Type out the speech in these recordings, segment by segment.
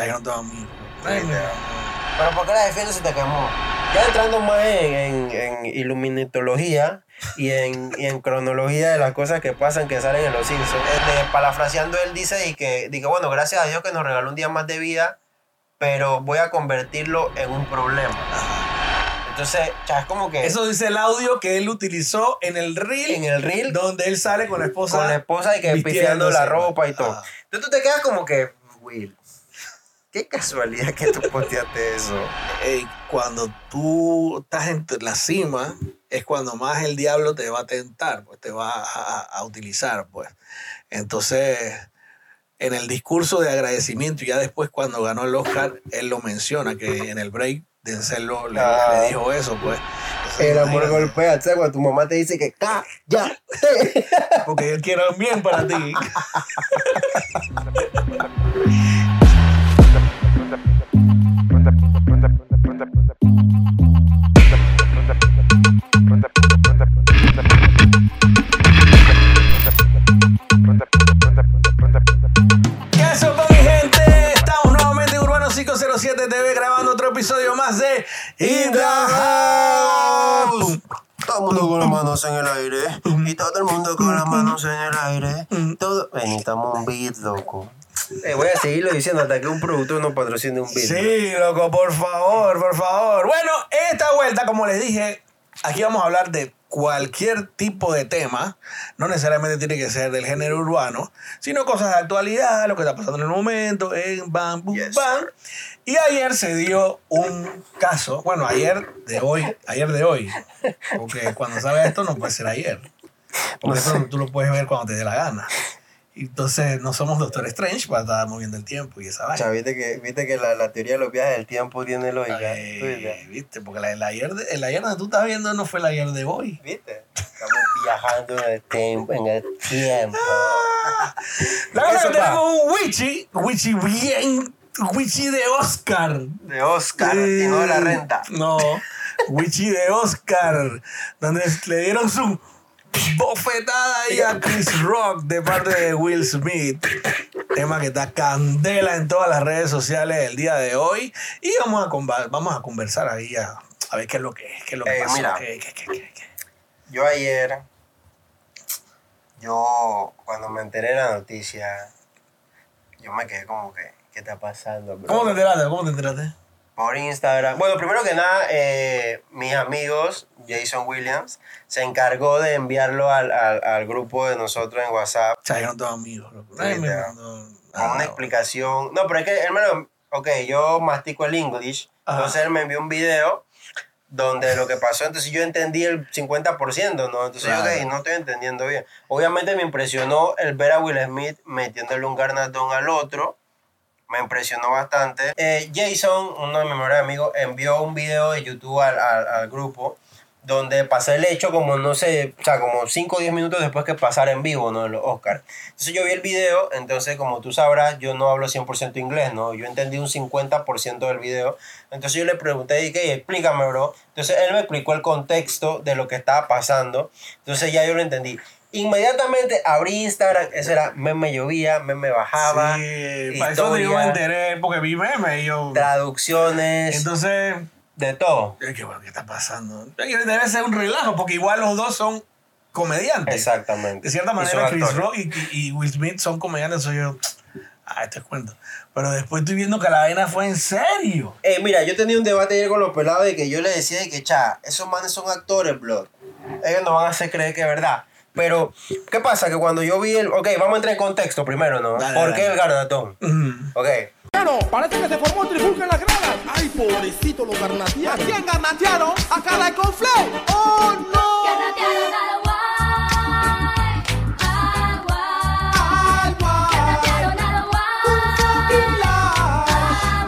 sea, tengo amigos. Pero ¿por qué la defiendes si te quemó? Ya entrando más en, en, en iluminitología y en, y en cronología de las cosas que pasan que salen en los Simpsons. Este, parafraseando, él dice y que, dice, bueno, gracias a Dios que nos regaló un día más de vida, pero voy a convertirlo en un problema. Entonces, ya es como que... Eso dice el audio que él utilizó en el reel. En el reel. Donde él sale con la esposa. Con la esposa y que pisteando la ropa y todo. Ajá. Entonces tú te quedas como que, Will, qué casualidad que tú posteaste eso. Cuando tú estás en la cima, es cuando más el diablo te va a tentar, pues te va a, a utilizar, pues. Entonces, en el discurso de agradecimiento, y ya después cuando ganó el Oscar, él lo menciona, que en el break Denzel lo- le, Ah. le dijo eso, pues. El amor imagínate, golpea, ¿sabes? Cuando tu mamá te dice que cállate. Porque yo quiero bien para ti. episodio más de In the House. Todo el mundo con las manos en el aire. Y todo el mundo con las manos en el aire. Todo. Ven, necesitamos un beat, loco. Eh, voy a seguirlo diciendo hasta que un productor nos patrocine un beat. Sí, loco, por favor, por favor. Bueno, esta vuelta, como les dije, aquí vamos a hablar de cualquier tipo de tema. No necesariamente tiene que ser del género urbano, sino cosas de actualidad, lo que está pasando en el momento, en bam, bum, Yes, bam. sir. Y ayer se dio un caso, bueno, ayer de hoy, ayer de hoy, porque cuando salga esto no puede ser ayer. Porque No eso tú lo puedes ver cuando te dé la gana. Entonces, no somos Doctor Strange para estar moviendo el tiempo y esa vaina. Cha, viste que, viste que la, la teoría de los viajes del tiempo tiene lógica. Eh, ¿Tú viste? ¿Viste? Porque la, el, ayer de, el ayer que tú estás viendo no fue el ayer de hoy. ¿Viste? Estamos viajando en el tiempo. En el tiempo. La verdad que va. tenemos un Wichi, Wichi bien, Wichi de Oscar. De Oscar y no de la renta. No, Wichi de Oscar, donde le dieron su bofetada ahí a Chris Rock de parte de Will Smith. Tema que está candela en todas las redes sociales el día de hoy. Y vamos a, conva- vamos a conversar ahí a, a ver qué es lo que, qué es lo que Eh, pasó. mira. qué- qué- qué- qué- qué. Yo ayer, yo cuando me enteré de la noticia, yo me quedé como que, ¿qué está pasando? bro? ¿Cómo te enteraste? ¿Cómo te enteraste? Por Instagram. Bueno, primero que nada, eh, mis amigos, Jason Williams, se encargó de enviarlo al, al, al grupo de nosotros en WhatsApp O sea, yo no tengo amigos, loco. Sí, Nadie me ya. mandó con una explicación. No, pero es que lo... Ok, yo mastico el English, Ajá. entonces él me envió un video donde lo que pasó, entonces yo entendí el 50%, ¿no? Entonces yo, ok, no estoy entendiendo bien. Obviamente me impresionó el ver a Will Smith metiéndole un garnatón al otro. Me impresionó bastante. Eh, Jason, uno de mis mejores amigos, envió un video de YouTube al, al, grupo donde pasó el hecho como, no sé, o sea, como 5 o 10 minutos después que pasara en vivo, ¿no? Los Oscars. Entonces yo vi el video, entonces como tú sabrás, yo no hablo 100% inglés, ¿no? Yo entendí un 50% del video. Entonces yo le pregunté, dije, explícame, bro. Entonces él me explicó el contexto de lo que estaba pasando. Entonces ya yo lo entendí. Inmediatamente abrí Instagram, eso era meme llovía, meme bajaba, Sí, para eso yo me historia, enteré, porque vi meme y yo... traducciones, Entonces, de todo. Qué bueno, ¿qué está pasando? Debe ser un relajo, porque igual los dos son comediantes. Exactamente. De cierta manera, Chris actores. Rock y, y Will Smith son comediantes, soy yo. Ah, este cuento. Pero después estoy viendo que la vaina fue en serio. Eh, mira, yo tenía un debate ayer con los pelados de que yo le decía de que, cha, esos manes son actores, blood. Ellos no van a hacer creer que es verdad. Pero, ¿qué pasa? Que cuando yo vi el... Ok, vamos a entrar en contexto primero, ¿no? Dale, ¿Por dale. qué el garnatón? Mm. Ok. Pero parece que se formó trifulca en las gradas. Ay, pobrecito, los garnatearon. ¿A quién garnatearon? A cara con Flay. ¡Oh, no! Garnatearon a la guay, guay. Al guay. Garnatearon a la guay,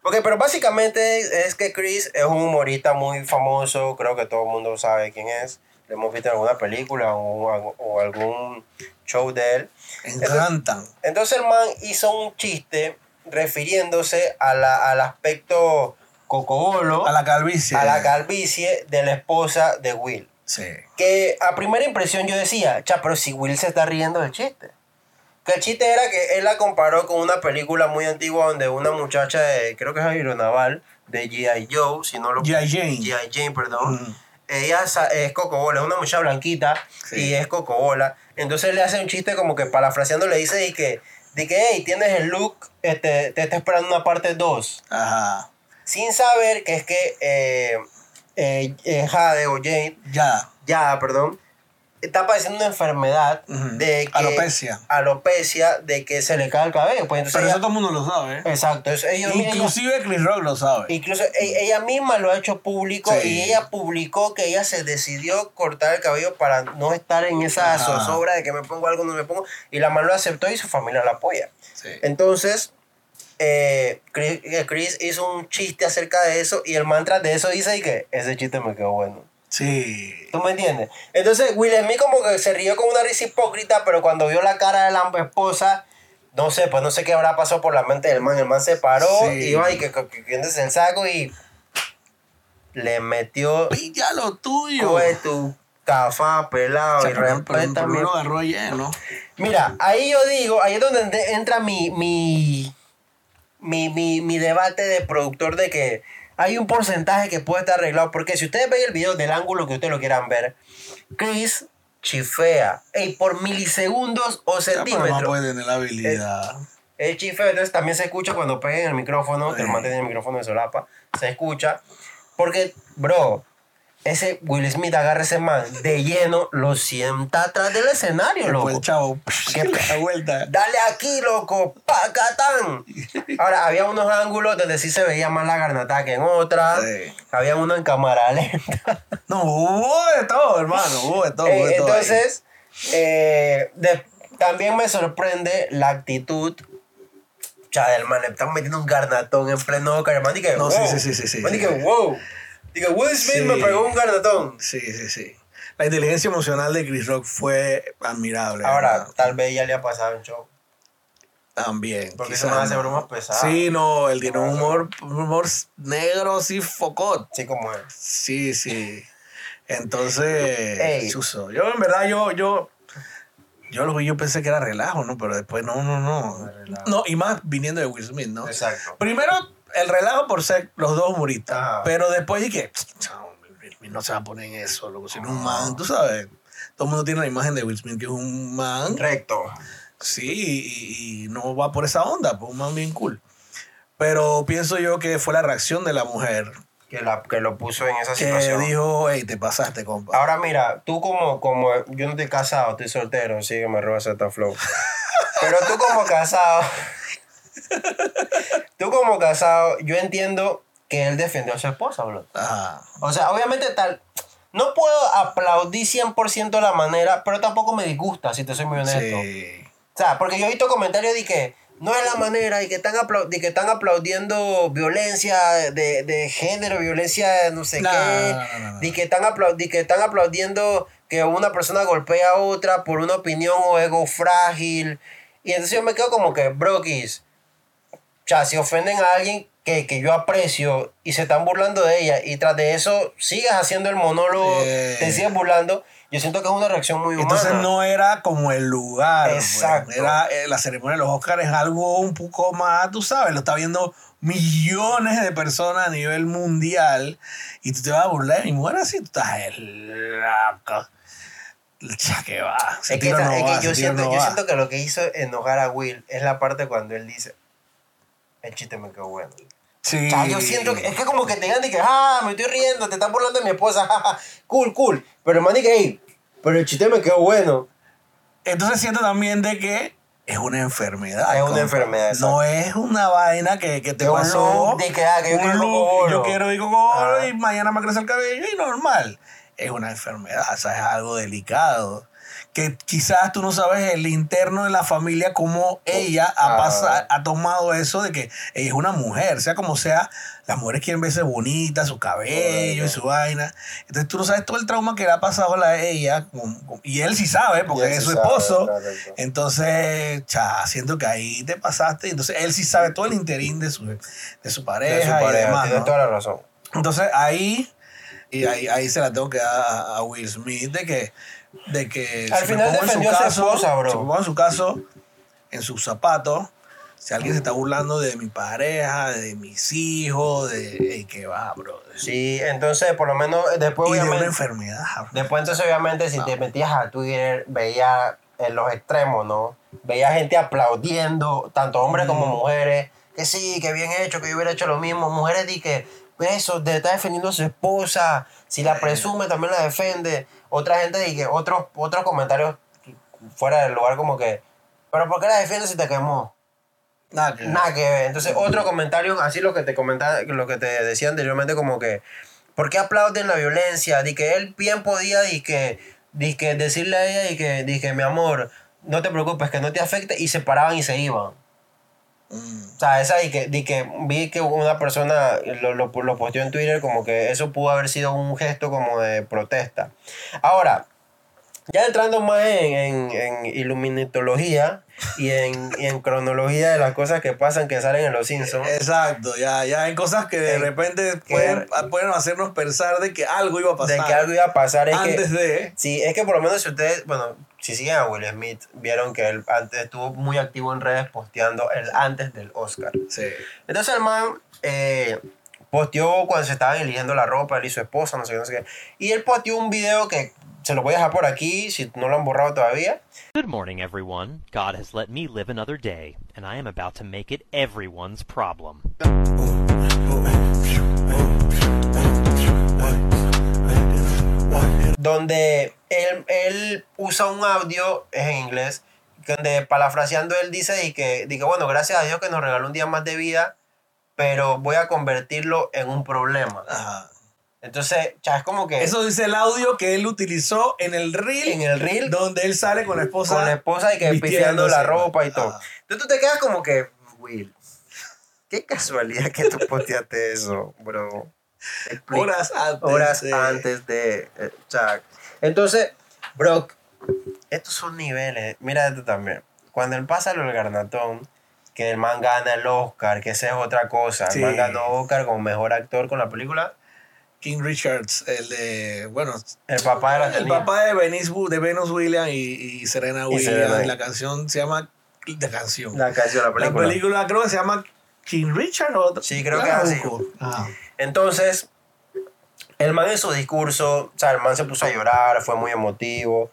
Ok, pero básicamente es que Chris es un humorista muy famoso. Creo que todo el mundo sabe quién es. Lo hemos visto en alguna película o, o algún show de él. Encantan. Entonces el man hizo un chiste refiriéndose a la- al aspecto cocobolo, A la calvicie. a la calvicie de la esposa de Will. Sí. Que a primera impresión yo decía, cha, pero si Will se está riendo del chiste. Que el chiste era que él la comparó con una película muy antigua donde una muchacha de, creo que es aeronaval, de G.I. Joe, si no lo... G.I. Jane. G.I. Jane, perdón. Mm. Ella es Cocobola, es una muchacha blanquita Sí. y es Cocobola. Entonces le hace un chiste como que parafraseando le dice de que, de que hey, tienes el look, este, te está esperando una parte 2. Ajá. Sin saber que es que eh, eh, eh, Jade o Jane, Ya. ya, perdón, está padeciendo una enfermedad de que, Alopecia. alopecia, de que se le cae el cabello. Pues Pero ella- eso todo el mundo lo sabe. ¿eh? Exacto, eso ellos, Inclusive Chris Rock lo sabe. Incluso e- ella misma lo ha hecho público Sí. y ella publicó que ella se decidió cortar el cabello para no estar en esa Ajá. zozobra de que me pongo algo, no me pongo. Y la man lo aceptó y su familia la apoya. Sí. Entonces, eh, Chris, eh, Chris hizo un chiste acerca de eso y el mantra de eso dice y que ese chiste me quedó bueno. Sí. ¿Tú me entiendes? Entonces, Will Smith como que se rió con una risa hipócrita, pero cuando vio la cara de la esposa, no sé, pues no sé qué habrá pasado por la mente del man. El man se paró Sí. y iba y que, que, el saco y le metió Pilla lo tuyo. coge tu cafá pelado O sea, y no lo agarró lleno. Mira, ahí yo digo, ahí es donde ent- entra mi, mi, mi, mi, mi debate de productor de que hay un porcentaje que puede estar arreglado. Porque si ustedes ven el video del ángulo que ustedes lo quieran ver, Chris chifea. Ey, por milisegundos o pero no centímetros. puede tener la habilidad. El chifeo, entonces también se escucha cuando peguen el micrófono, que el man tiene el micrófono de solapa, se escucha. Porque, bro, ese Will Smith agarra ese man de lleno, lo sienta atrás del escenario, loco. el chavo ¿Qué le da vuelta. Dale aquí, loco, pacatán. Ahora, había unos ángulos donde sí se veía más la garnata que en otras. Sí. Había uno en cámara lenta. No, hubo de todo, hermano. Hubo de todo. hubo de Eh, todo entonces, eh, de- también me sorprende la actitud. Ya, del man, le están metiendo un garnatón en pleno Oscar. El man dije, No, wow. sí, sí, sí, sí, sí, Man sí. dije, wow. Dije, Will Smith Sí. me pegó un garnatón. Sí, sí, sí. La inteligencia emocional de Chris Rock fue admirable. Ahora, ¿verdad? tal vez ya le ha pasado en show. También. Porque quizás se me hace no. bromas pesadas. Sí, no, él tiene un humor, un humor negro, sí, focot. Sí, como él. Sí, sí. Entonces, Ey. chuzo. Yo, en verdad, yo, yo, yo lo vi, yo pensé que era relajo, ¿no? Pero después, no, no, no. No, y más viniendo de Will Smith, ¿no? Exacto. Primero, el relajo por ser los dos humoristas. Pero después dije, "Chao, Will Smith no se va a poner en eso, loco. Si no es un man, tú sabes. Todo el mundo tiene la imagen de Will Smith que es un man. Recto. Sí, y, y no va por esa onda, pues un man bien cool. Pero pienso yo que fue la reacción de la mujer Que, la, que lo puso en esa que situación. dijo, hey, te pasaste, compa. Ahora mira, tú como, como, yo no estoy casado, estoy soltero, sí que me roba esta flow. Pero tú como casado, tú como casado, yo entiendo que él defendió a su esposa, bro. Ajá. O sea, obviamente tal, no puedo aplaudir 100% la manera, pero tampoco me disgusta, si te soy muy honesto. Sí. O sea, porque yo he visto comentarios de que no es la manera y que están, de que están aplaudiendo violencia de, de género, violencia de no sé No, qué, no, no, de que, están que están aplaudiendo que una persona golpea a otra por una opinión o ego frágil. Y entonces yo me quedo como que, brokis, o sea, si ofenden a alguien que, que yo aprecio y se están burlando de ella y tras de eso sigas haciendo el monólogo, Eh. te sigues burlando, yo siento que es una reacción muy humana. Entonces no era como el lugar. pues. Exacto. Era eh, la ceremonia de los Oscars es algo un poco más, tú sabes, lo está viendo millones de personas a nivel mundial y tú te vas a burlar de mi mujer así, tú estás el loco. Ya que va. Es que, no es va, que yo, siento, no yo va. siento que lo que hizo enojar a Will es la parte cuando él dice, el chiste me quedó bueno. Sí. O sea, yo siento que es que como que te digan de que, ah, me estoy riendo, te están burlando de mi esposa, jaja, cool, cool. Pero man dice, hey, pero el chiste me quedó bueno. Entonces siento también de que es una enfermedad. Es una compa. enfermedad, exacto. No es una vaina que, que te un pasó. look de que, ah, que yo un quiero look, yo quiero ir cocolo Ajá. y mañana me crece el cabello y normal. Es una enfermedad, o sea, es algo delicado. Que quizás tú no sabes el interno de la familia cómo ella ha, Ah. pasa- ha tomado eso de que ella es una mujer, sea como sea, las mujeres quieren verse bonitas, su cabello y su vaina. Entonces tú no sabes todo el trauma que le ha pasado a la- ella, y él sí sabe, porque Y es sí su sabe, esposo. correcto. Entonces, cha, siento que ahí te pasaste. Entonces, él sí sabe todo el interín de su, de su pareja, De su y pareja, demás. tiene ¿no? toda la razón. Entonces, ahí, y ahí, ahí se la tengo que dar a Will Smith de que, de que Al si me final pongo en defendió a su esposa, bro. Si me pongo en su caso, en sus zapatos. Si alguien se está burlando de mi pareja, de mis hijos, de ey, que va, bro. Sí, entonces por lo menos después y de una obviamente... enfermedad. bro. Después entonces obviamente si te metías a Twitter veías en los extremos, ¿no? Veía gente aplaudiendo, tanto hombres como mujeres, que sí, que bien hecho, que yo hubiera hecho lo mismo. Mujeres di que eso, te está defendiendo a su esposa, si la presume también la defiende. Otra gente que otros, otros comentarios fuera del lugar como que, pero ¿por qué la defiendes si te quemó? Nada que ver. Nada que ver. Entonces, otro comentario, así lo que te comentaba, lo que te decía anteriormente, como que, ¿por qué aplauden la violencia? Di que él bien podía, di que, di que decirle a ella, y que, di que mi amor, no te preocupes, que no te afecte, y se paraban y se iban. Mm. O sea, esa di que, di que vi que una persona lo, lo, lo posteó en Twitter como que eso pudo haber sido un gesto como de protesta. Ahora, ya entrando más en, en, en iluminatología y en, y en cronología de las cosas que pasan que salen en Los Simpsons. Exacto, ya, ya hay cosas que de Eh, repente pueden, pueden hacernos pensar de que algo iba a pasar de que algo iba a pasar es antes que de... sí es que por lo menos si ustedes bueno si siguen a Will Smith vieron que él antes estuvo muy activo en redes posteando el antes del Oscar Sí. entonces el man eh, posteó cuando se estaban eligiendo la ropa él y su esposa no sé qué no sé qué y él posteó un video que se lo voy a dejar por aquí si no lo han borrado todavía Good morning, everyone. God has let me live another day, and I am about to make it everyone's problem. Donde él, él usa un audio es en inglés donde parafraseando él dice y que, dice, bueno, gracias a Dios que nos regaló un día más de vida, pero voy a convertirlo en un problema. Ajá. Entonces, ya es como que Eso dice el audio que él utilizó en el reel. en el reel donde él sale con la esposa. con la esposa y que vistiéndose. la ropa y todo. Ajá. Entonces tú te quedas como que, Will, qué casualidad que tú posteaste eso, bro. Horas antes. horas de- antes de eh, Chuck. Entonces, bro, estos son niveles. Mira esto también. Cuando él pasa lo del garnatón, que el man gana el Oscar, que esa es otra cosa. Sí. El man ganó Oscar como mejor actor con la película. King Richards, el de. Bueno, El papá de la el tenía. papá de, Venice, de Venus Williams y, y Serena Y Williams. Serena. La canción se llama. La canción. La canción, la La película. película creo que se llama King Richard o Sí, creo que es así. busco. Entonces, el man en su discurso, o sea, el man se puso a llorar, fue muy emotivo.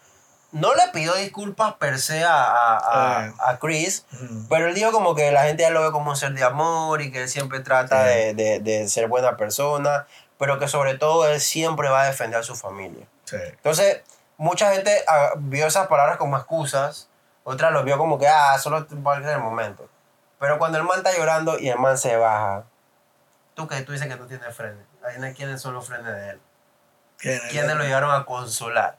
No le pidió disculpas per se a, a, a- Eh. a Chris, pero él dijo como que la gente ya lo ve como un ser de amor y que él siempre trata de, de- de ser buena persona, pero que sobre todo él siempre va a defender a su familia. Sí. Entonces, mucha gente ah, vio esas palabras como excusas, otra los vio como que, ah, solo parte del momento. Pero cuando el man está llorando y el man se baja, tú que tú dices que no tienes frenes, quiénes son los frenes de él. ¿Quién? ¿Quiénes lo llegaron a consolar?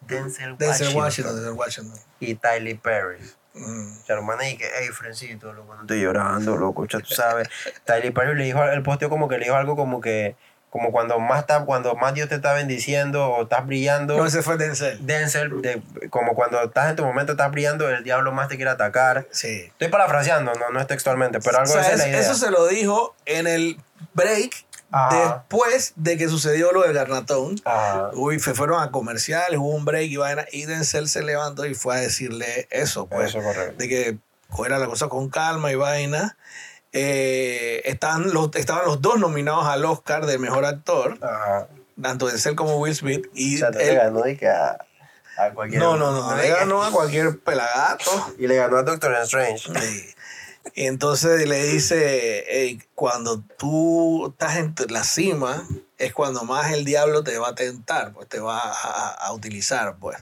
Denzel, Denzel Washington, Washington. Denzel Washington. y Tyler Perry. Mm. O sea, y que, hey, Frencito, loco, no estoy llorando, loco, ya tú sabes. Tyler Perry le dijo, el posteo como que le dijo algo como que, como cuando más, está, cuando más Dios te está bendiciendo o estás brillando. No, ese fue Denzel. Denzel, de- como cuando estás en tu momento, estás brillando, el diablo más te quiere atacar. Sí. Estoy parafraseando, no, no es textualmente, pero algo O sea, esa es la idea. eso se lo dijo en el break Ajá. después de que sucedió lo del garnatón. Ajá. Uy, se fueron a comerciales, hubo un break y vaina, y Denzel se levantó y fue a decirle eso, pues, Eso, correcto. de que cogiera la cosa con calma y vaina. Eh, estaban, los, estaban los dos nominados al Oscar de Mejor Actor, Ajá. tanto Denzel como Will Smith, y O sea, él- le ganó y que a, a cualquier no, no, no, le ganó a cualquier pelagato. Y le ganó a Doctor Strange. Sí. Y entonces le dice, "Ey, cuando tú estás en la cima, es cuando más el diablo te va a tentar, pues te va a, a utilizar, pues.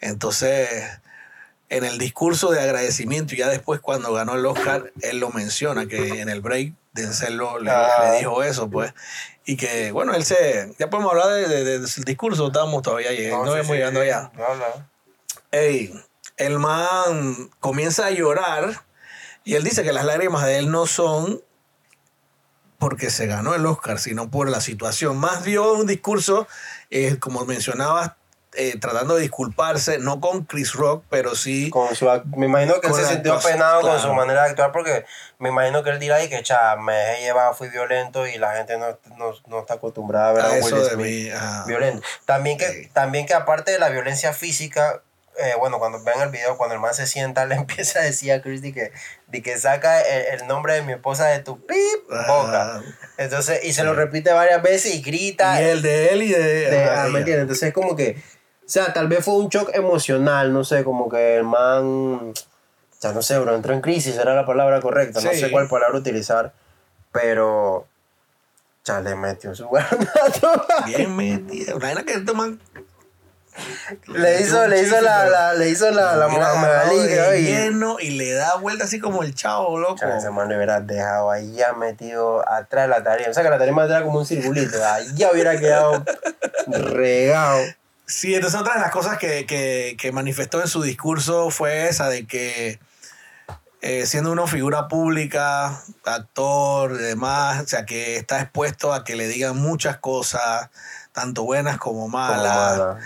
Entonces, en el discurso de agradecimiento, y ya después cuando ganó el Oscar, él lo menciona, que en el break Denzel lo- le, Ah. le dijo eso, pues. Y que, bueno, él se... Ya podemos hablar de- de- de- del discurso, estamos todavía llegando, no, sí, hemos sí, llegando sí. allá. No, no. Ey, el man comienza a llorar y él dice que las lágrimas de él no son porque se ganó el Oscar, sino por la situación. Más dio un discurso, eh, como mencionabas, eh, tratando de disculparse, no con Chris Rock, pero sí... Con su, me imagino que él Con se sintió penado con claro. su manera de actuar porque me imagino que él dirá ahí que cha, me dejé llevar, fui violento y la gente no, no, no está acostumbrada a ver a, a Will eso de Smith mí. ajá. violento. También que, Sí. también que aparte de la violencia física, eh, bueno, cuando vean el video, cuando el man se sienta, le empieza a decir a Chris de que, de que saca el, el nombre de mi esposa de tu pip boca. Ah. Entonces, y se lo repite varias veces y grita. Y el de él y de. de- ah, ¿me entiendes? Entonces es como que, sea, tal vez fue un shock emocional, no sé, como que el man, o sea, no sé, bro, entró en crisis, era la palabra correcta, no Sí. sé cuál palabra utilizar, pero, ya le metió su guardato. Bien metido. La vaina que toman. le hizo, le hizo la, la, le hizo la, la de oye. lleno y le da vuelta así como el chavo, loco. Chale, ese man lo hubiera dejado ahí ya metido atrás de la tarima. O sea, que la tarima era como un circulito. Ya hubiera quedado regado. Sí, entonces otra de las cosas que, que, que manifestó en su discurso fue esa de que eh, siendo una figura pública, actor y demás, o sea, que está expuesto a que le digan muchas cosas, tanto buenas como Como malas, mala.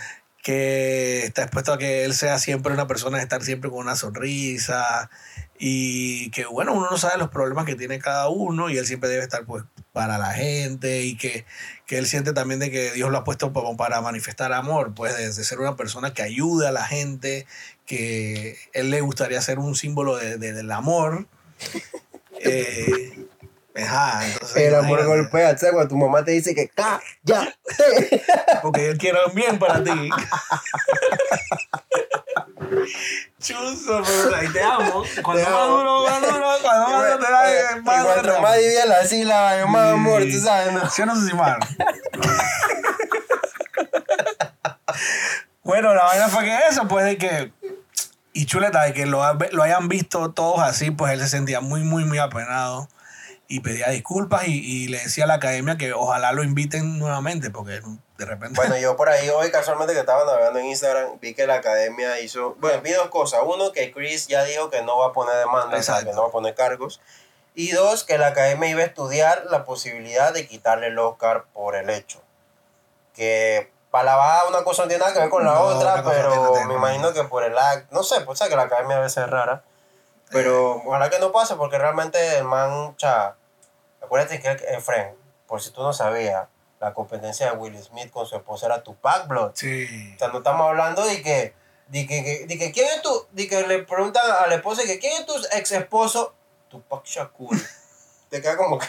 que está expuesto a que él sea siempre una persona de estar siempre con una sonrisa y que bueno, uno no sabe los problemas que tiene cada uno y él siempre debe estar pues para la gente y que, que él siente también de que Dios lo ha puesto para manifestar amor, pues de, de ser una persona que ayuda a la gente, que él le gustaría ser un símbolo de, de- del amor. Eh, ajá, entonces, El amor golpea, ¿sabes? Cuando tu mamá te dice que cállate. Porque yo quiero un bien para ti. Chuzo, pero ahí te amo. Cuando más duro, más duro, cuando más duro te da, Y más duro te cuanto más divide la sílaba, más amor, tú sabes, ¿no? ¿Sí o no, Susimar? bueno, la vaina fue que eso, pues de que. Y chuleta, de que lo, lo hayan visto todos así, pues él se sentía muy, muy, muy apenado. Y pedía disculpas y, y le decía a la academia que ojalá lo inviten nuevamente, porque de repente. Bueno, yo por ahí hoy casualmente que estaba navegando en Instagram vi que la academia hizo, bueno, vi dos cosas. Uno, que Chris ya dijo que no va a poner demanda, o sea, Exacto. que no va a poner cargos. Y dos, que la academia iba a estudiar la posibilidad de quitarle el Oscar por el hecho. Que para la baja una cosa no tiene nada que ver con la No, otra, no pero que me imagino que por el act, no sé, pues sabes que la academia a veces es rara. Pero ojalá que no pase porque realmente el man, cha, acuérdate que Efren, por si tú no sabías, la competencia de Will Smith con su esposa era Tupac Blood. Sí. O sea, no estamos hablando de que, de que, que- de que quién es tu, de que le preguntan a la esposa que quién es tu ex esposo, Tupac Shakur. Te queda como que,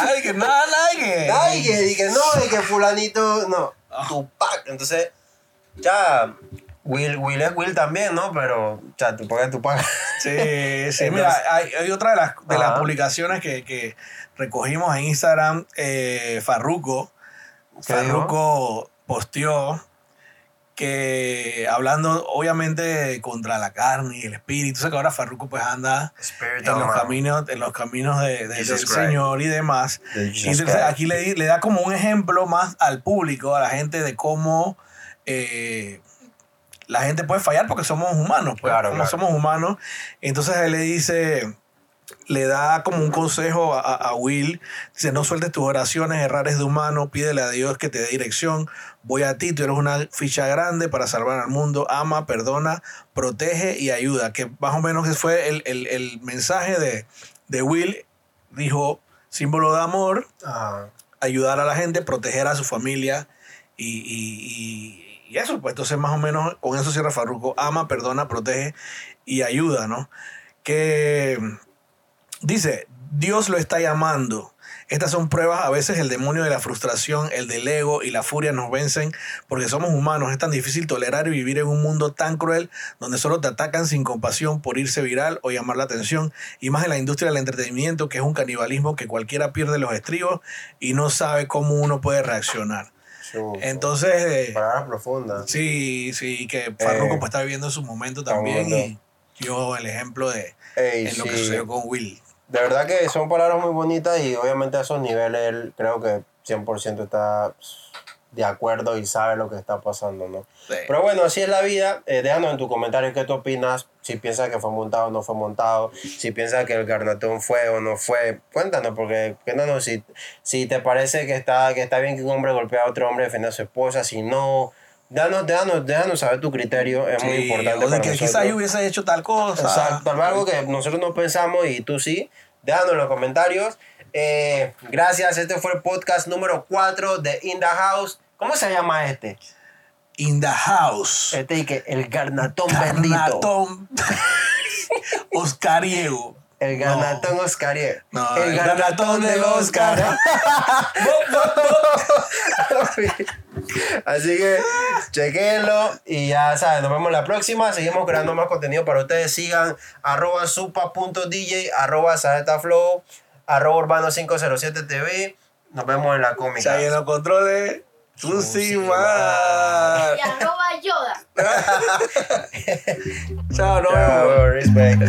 Ay, que nada, nada, que. de que no, de que fulanito, no, Ah. Tupac. Entonces, ya, Will, Will es Will también, ¿no? Pero, ya, Tupac es Tupac. Sí, sí. Entonces- Mira, hay, hay otra de las, de las publicaciones que, que recogimos en Instagram, eh, Farruko. ¿Qué Farruko posteó que hablando obviamente contra la carne y el espíritu, sé que ahora Farruko pues anda Spirit en los caminos, en los caminos de, del Christ. Señor y demás. Y entonces aquí le, le da como un ejemplo más al público, a la gente, de cómo eh, la gente puede fallar porque somos humanos, pues, Claro, como claro. somos humanos. Entonces él le dice, le da como un consejo a, a Will, dice, no sueltes tus oraciones, errar es de humano, pídele a Dios que te dé dirección, voy a ti, tú eres una ficha grande para salvar al mundo, ama, perdona, protege y ayuda, que más o menos fue el, el- el mensaje de, de Will, dijo, símbolo de amor, ayudar a la gente, proteger a su familia y, y- y- y eso, pues entonces más o menos con eso cierra Farruko, ama, perdona, protege y ayuda, ¿no? Que dice, Dios lo está llamando. Estas son pruebas, a veces el demonio de la frustración, el del ego y la furia nos vencen porque somos humanos. Es tan difícil tolerar y vivir en un mundo tan cruel donde solo te atacan sin compasión por irse viral o llamar la atención. Y más en la industria del entretenimiento, que es un canibalismo que cualquiera pierde los estribos y no sabe cómo uno puede reaccionar. Entonces, eh, Palabras profundas. sí, sí, que Farruko Eh, pues, está viviendo su momento también y yo el ejemplo de Ey, en lo que sucedió con Will. De verdad que son palabras muy bonitas y obviamente a esos niveles él creo que 100% está de acuerdo y sabe lo que está pasando, ¿no? Sí. Pero bueno, así es la vida. Eh, déjanos en tu comentario qué tú opinas, si piensas que fue montado o no fue montado, si piensas que el garnatón fue o no fue. Cuéntanos, porque cuéntanos si, si te parece que está, que está bien que un hombre golpee a otro hombre defendiendo a su esposa, si no. Déjanos, déjanos, déjanos saber tu criterio, es muy Sí, importante. o de para que nosotros. quizás yo hubiese hecho tal cosa. Exacto, algo que nosotros no pensamos y tú sí. Déjanos en los comentarios. Eh, gracias, este fue el podcast número 4 de In the House. ¿Cómo se llama este? in the house. Este y que el garnatón bendito. Garnatón Oscariego. El garnatón. No, el garnatón del Oscar. Así que chequenlo y ya saben, nos vemos la próxima. Seguimos creando más contenido para ustedes. Sigan arroba supa.dj, arroba flow, arroba urbano507tv. Nos vemos en la cómica. los controles. Tusimar. Y arroba Yoda. Chao, vemos. Chao, respect.